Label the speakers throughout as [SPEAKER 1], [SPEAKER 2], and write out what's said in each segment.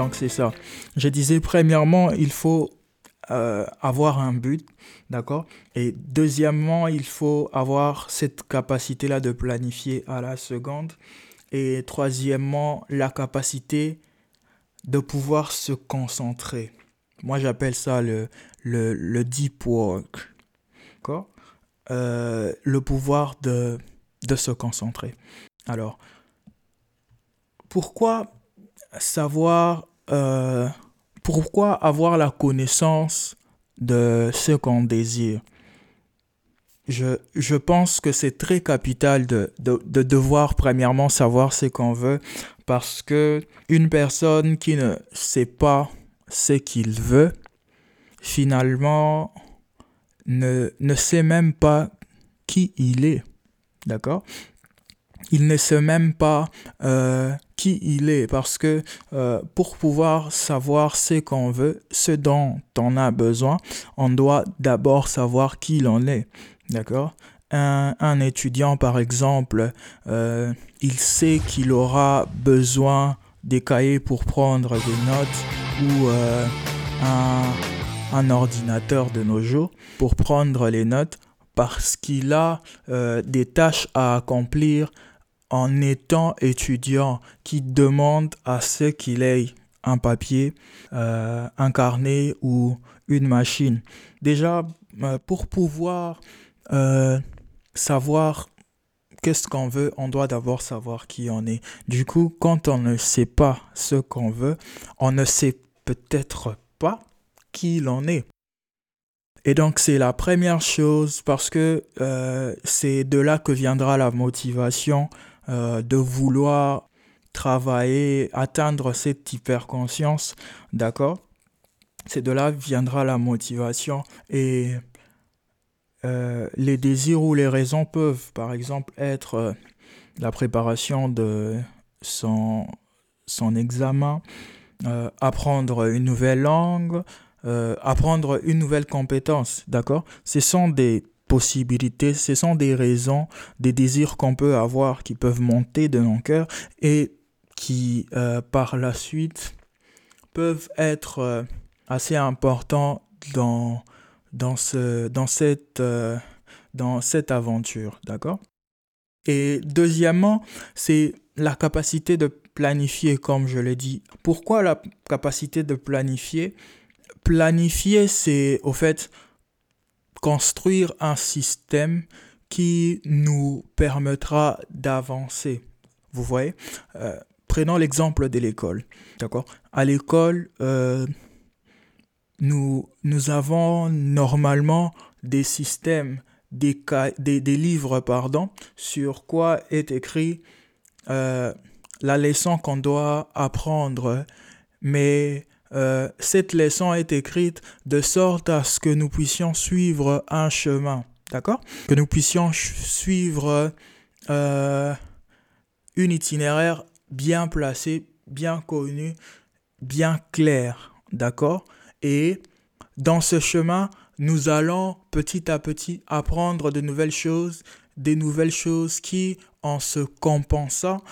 [SPEAKER 1] Donc c'est ça. Je disais premièrement, il faut euh, avoir un but, d'accord? Et deuxièmement, il faut avoir cette capacité-là de planifier à la seconde. Et troisièmement, la capacité de pouvoir se concentrer. Moi, j'appelle ça le, le, deep work. D'accord? Euh, Le pouvoir de, de se concentrer. Alors, pourquoi savoir, euh, pourquoi avoir la connaissance de ce qu'on désire? Je, je, pense que c'est très capital de, de, de, devoir premièrement savoir ce qu'on veut parce que une personne qui ne sait pas ce qu'il veut finalement ne, ne sait même pas qui il est. D'accord? Il ne sait même pas euh, qui il est parce que euh, pour pouvoir savoir ce qu'on veut, ce dont on a besoin, on doit d'abord savoir qui il en est. D'accord? Un, un, étudiant, par exemple, euh, il sait qu'il aura besoin des cahiers pour prendre des notes ou un, un ordinateur de nos jours pour prendre les notes parce qu'il a des tâches à accomplir en étant étudiant qui demande à ce qu'il ait un papier, euh, un carnet ou une machine. Déjà, euh, pour pouvoir euh, savoir qu'est-ce qu'on veut, on doit d'abord savoir qui on est. Du coup, quand on ne sait pas ce qu'on veut, on ne sait peut-être pas qui l'on est. Et donc c'est la première chose parce que c'est de là que viendra la motivation euh, de vouloir travailler, atteindre cette hyperconscience, d'accord? C'est de là viendra la motivation et euh, les désirs ou les raisons peuvent par exemple être euh, la préparation de son, son examen, apprendre une nouvelle langue, apprendre une nouvelle compétence, d'accord? Ce sont des possibilités, ce sont des raisons, des désirs qu'on peut avoir qui peuvent monter de nos cœurs et qui, euh, par la suite, peuvent être euh, assez importants dans, dans, ce, dans, cette, euh, dans cette aventure, d'accord? Et deuxièmement, c'est la capacité de planifier, comme je l'ai dit. Pourquoi la capacité de planifier? Planifier, c'est au fait construire un système qui nous permettra d'avancer. Vous voyez euh, Prenons l'exemple de l'école. D'accord? À l'école, euh, nous, nous avons normalement des systèmes, des, des, livres, pardon, sur quoi est écrit euh, la leçon qu'on doit apprendre. Mais euh, cette leçon est écrite de sorte à ce que nous puissions suivre un chemin, d'accord? Que nous puissions suivre euh, une itinéraire bien placé, bien connu, bien clair, d'accord? Et dans ce chemin, nous allons petit à petit apprendre de nouvelles choses, des nouvelles choses qui, en se compensant,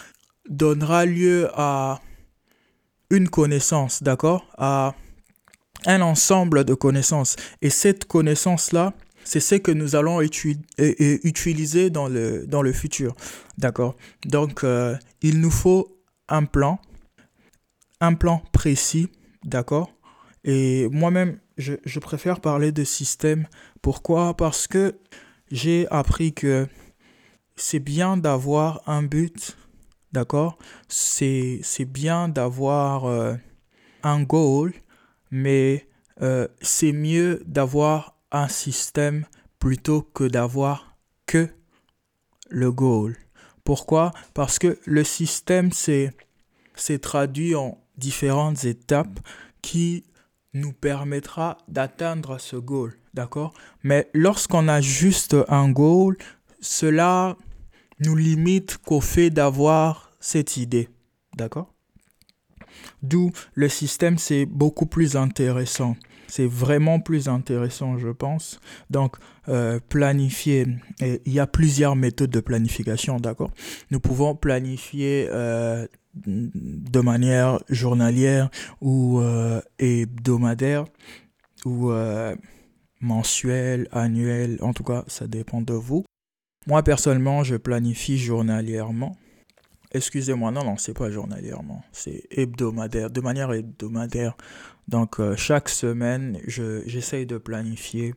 [SPEAKER 1] donnera lieu à une connaissance, d'accord À un ensemble de connaissances. Et cette connaissance-là, c'est ce que nous allons utiliser dans le, dans le futur. D'accord Donc, euh, il nous faut un plan, un plan précis, d'accord Et moi-même, je, je, préfère parler de système. Pourquoi? Parce que j'ai appris que c'est bien d'avoir un but, D'accord? C'est bien d'avoir euh, un goal, mais euh, c'est mieux d'avoir un système plutôt que d'avoir que le goal. Pourquoi? Parce que le système, c'est traduit en différentes étapes qui nous permettra d'atteindre ce goal. D'accord? Mais lorsqu'on a juste un goal, cela nous limite qu'au fait d'avoir cette idée. D'accord? D'où le système, c'est beaucoup plus intéressant. c'est vraiment plus intéressant, je pense. Donc, euh, planifier, il y a plusieurs méthodes de planification, d'accord? Nous pouvons planifier euh, de manière journalière ou euh, hebdomadaire ou mensuelle, annuelle, en tout cas, ça dépend de vous. Moi, personnellement, je planifie journalièrement. Excusez-moi, non, non, c'est pas journalièrement, c'est hebdomadaire, de manière hebdomadaire. Donc, euh, chaque semaine, j'essaye de planifier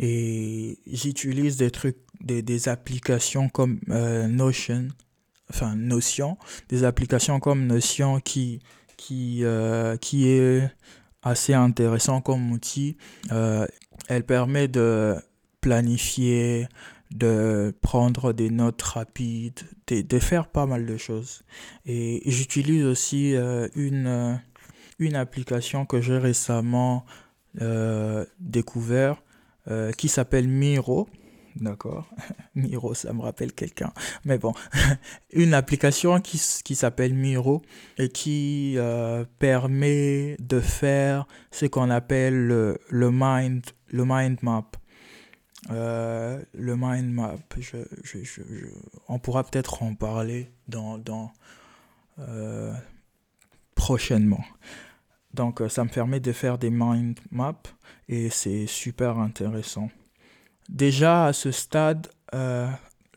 [SPEAKER 1] et j'utilise des trucs, des, applications comme euh, Notion, enfin Notion, des applications comme Notion qui, euh, qui est assez intéressant comme outil. elle permet de planifier de prendre des notes rapides, de, faire pas mal de choses. Et j'utilise aussi euh, une, euh, une application que j'ai récemment euh, découvert qui s'appelle Miro. D'accord Miro, ça me rappelle quelqu'un. Mais bon, une application qui, qui s'appelle Miro et qui permet de faire ce qu'on appelle le, le, mind, le mind map. Euh, le mind map, on pourra peut-être en parler dans, dans euh, prochainement. Donc euh, ça me permet de faire des mind maps et c'est super intéressant. Déjà à ce stade,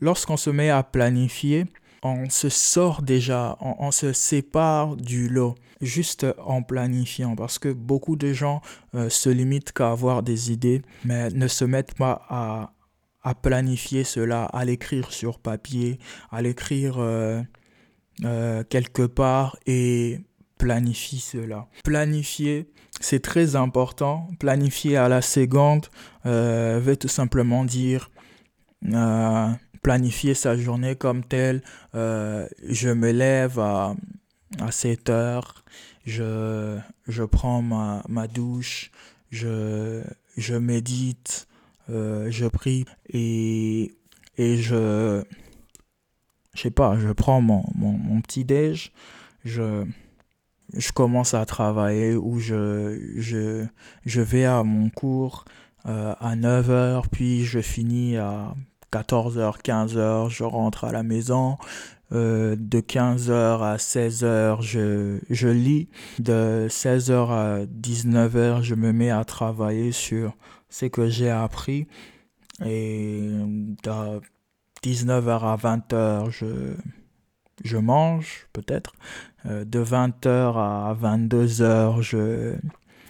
[SPEAKER 1] lorsqu'on se met à planifier, on se sort déjà, on, se sépare du lot juste en planifiant parce que beaucoup de gens euh, se limitent qu'à avoir des idées mais ne se mettent pas à, à planifier cela, à l'écrire sur papier, à l'écrire euh, euh, quelque part et planifie cela. Planifier, c'est très important. Planifier à la seconde veut tout simplement dire planifier sa journée comme telle. Je me lève à, à 7 heures, je, je prends ma, ma douche, je, je médite, euh, je prie et, et je, je sais pas, je prends mon, mon, petit déj, je, je commence à travailler ou je, je, je vais à mon cours euh, à 9 heures, puis je finis à 14h, 15h, je rentre à la maison. Euh, de 15h à 16h, je, je lis. De 16h à 19h, je me mets à travailler sur ce que j'ai appris. Et de 19h à 20h, je, je mange, peut-être. Euh, de 20h à 22h, je,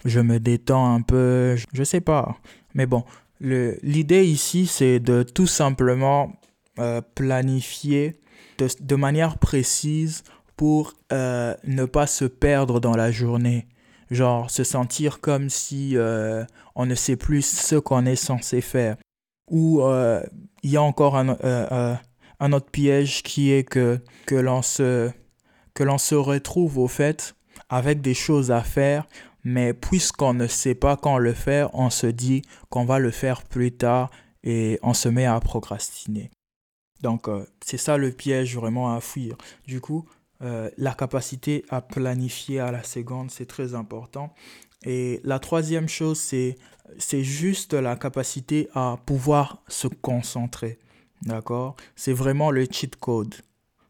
[SPEAKER 1] je me détends un peu. Je, je sais pas. Mais bon, L'idée ici, c'est de tout simplement euh, planifier de, manière précise pour euh, ne pas se perdre dans la journée. Genre se sentir comme si euh, on ne sait plus ce qu'on est censé faire. Ou il y a encore un, un, autre piège qui est que, que l'on se, que l'on se retrouve au fait avec des choses à faire mais puisqu'on ne sait pas quand le faire, on se dit qu'on va le faire plus tard et on se met à procrastiner. Donc euh, c'est ça le piège vraiment à fuir. Du coup, euh, la capacité à planifier à la seconde, c'est très important. Et la troisième chose, c'est, juste la capacité à pouvoir se concentrer. D'accord? C'est vraiment le cheat code.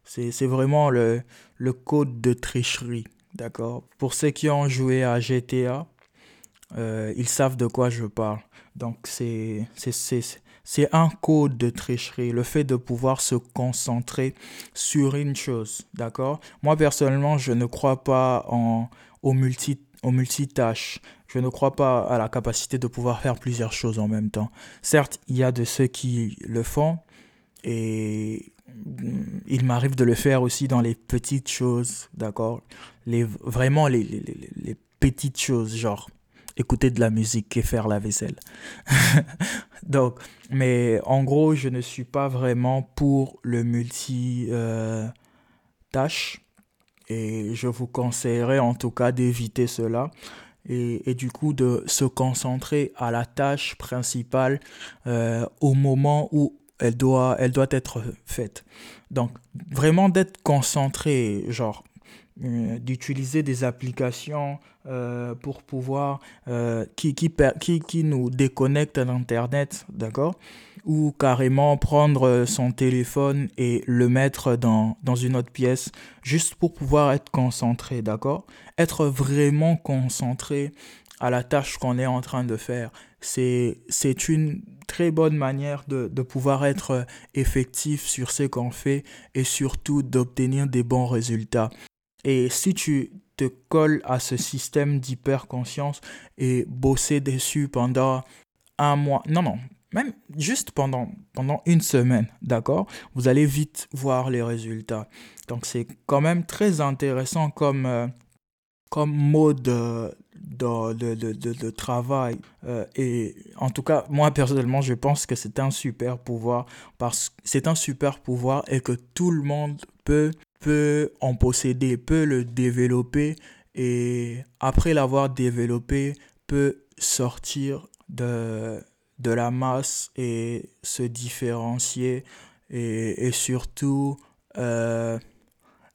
[SPEAKER 1] C'est, c'est vraiment le, le code de tricherie. D'accord? Pour ceux qui ont joué à GTA, euh, ils savent de quoi je parle. Donc, c'est un code de tricherie, le fait de pouvoir se concentrer sur une chose. D'accord? Moi, personnellement, je ne crois pas en, au, multi, au multitâche. Je ne crois pas à la capacité de pouvoir faire plusieurs choses en même temps. Certes, il y a de ceux qui le font et il m'arrive de le faire aussi dans les petites choses, d'accord? Les, Vraiment les, les, les, petites choses, genre écouter de la musique et faire la vaisselle. Donc, mais en gros, je ne suis pas vraiment pour le multi-tâche. et je vous conseillerais en tout cas d'éviter cela. Et, et, du coup de se concentrer à la tâche principale euh, au moment où elle doit, elle doit être faite. Donc, vraiment d'être concentré, genre, euh, d'utiliser des applications euh, pour pouvoir euh, qui, qui, qui, qui nous déconnectent à l'internet, d'accord? Ou carrément prendre son téléphone et le mettre dans, dans une autre pièce juste pour pouvoir être concentré, d'accord? Être vraiment concentré à la tâche qu'on est en train de faire. C'est, c'est une très bonne manière de, de pouvoir être effectif sur ce qu'on fait et surtout d'obtenir des bons résultats. Et si tu te colles à ce système d'hyperconscience et bosser dessus pendant un mois, non, non, même juste pendant, pendant une semaine, d'accord Vous allez vite voir les résultats. Donc c'est quand même très intéressant comme, euh, comme mode de, de, de, de, travail. Euh, et en tout cas, moi personnellement, je pense que c'est un super pouvoir parce que c'est un super pouvoir et que tout le monde peut, peut en posséder, peut le développer et après l'avoir développé, peut sortir de, de la masse et se différencier et, et surtout euh,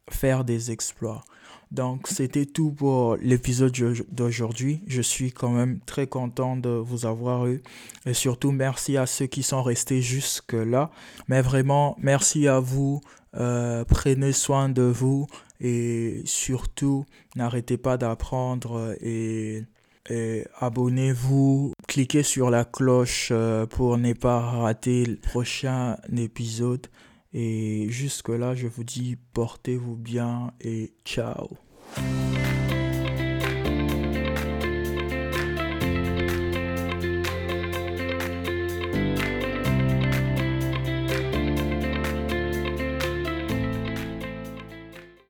[SPEAKER 1] faire des exploits. Donc, c'était tout pour l'épisode d'aujourd'hui. Je suis quand même très content de vous avoir eu. Et surtout, merci à ceux qui sont restés jusque-là. Mais vraiment, merci à vous. Euh, prenez soin de vous. Et surtout, n'arrêtez pas d'apprendre et, et abonnez-vous. Cliquez sur la cloche euh, pour ne pas rater le prochain épisode. Et jusque-là, je vous dis portez-vous bien et ciao.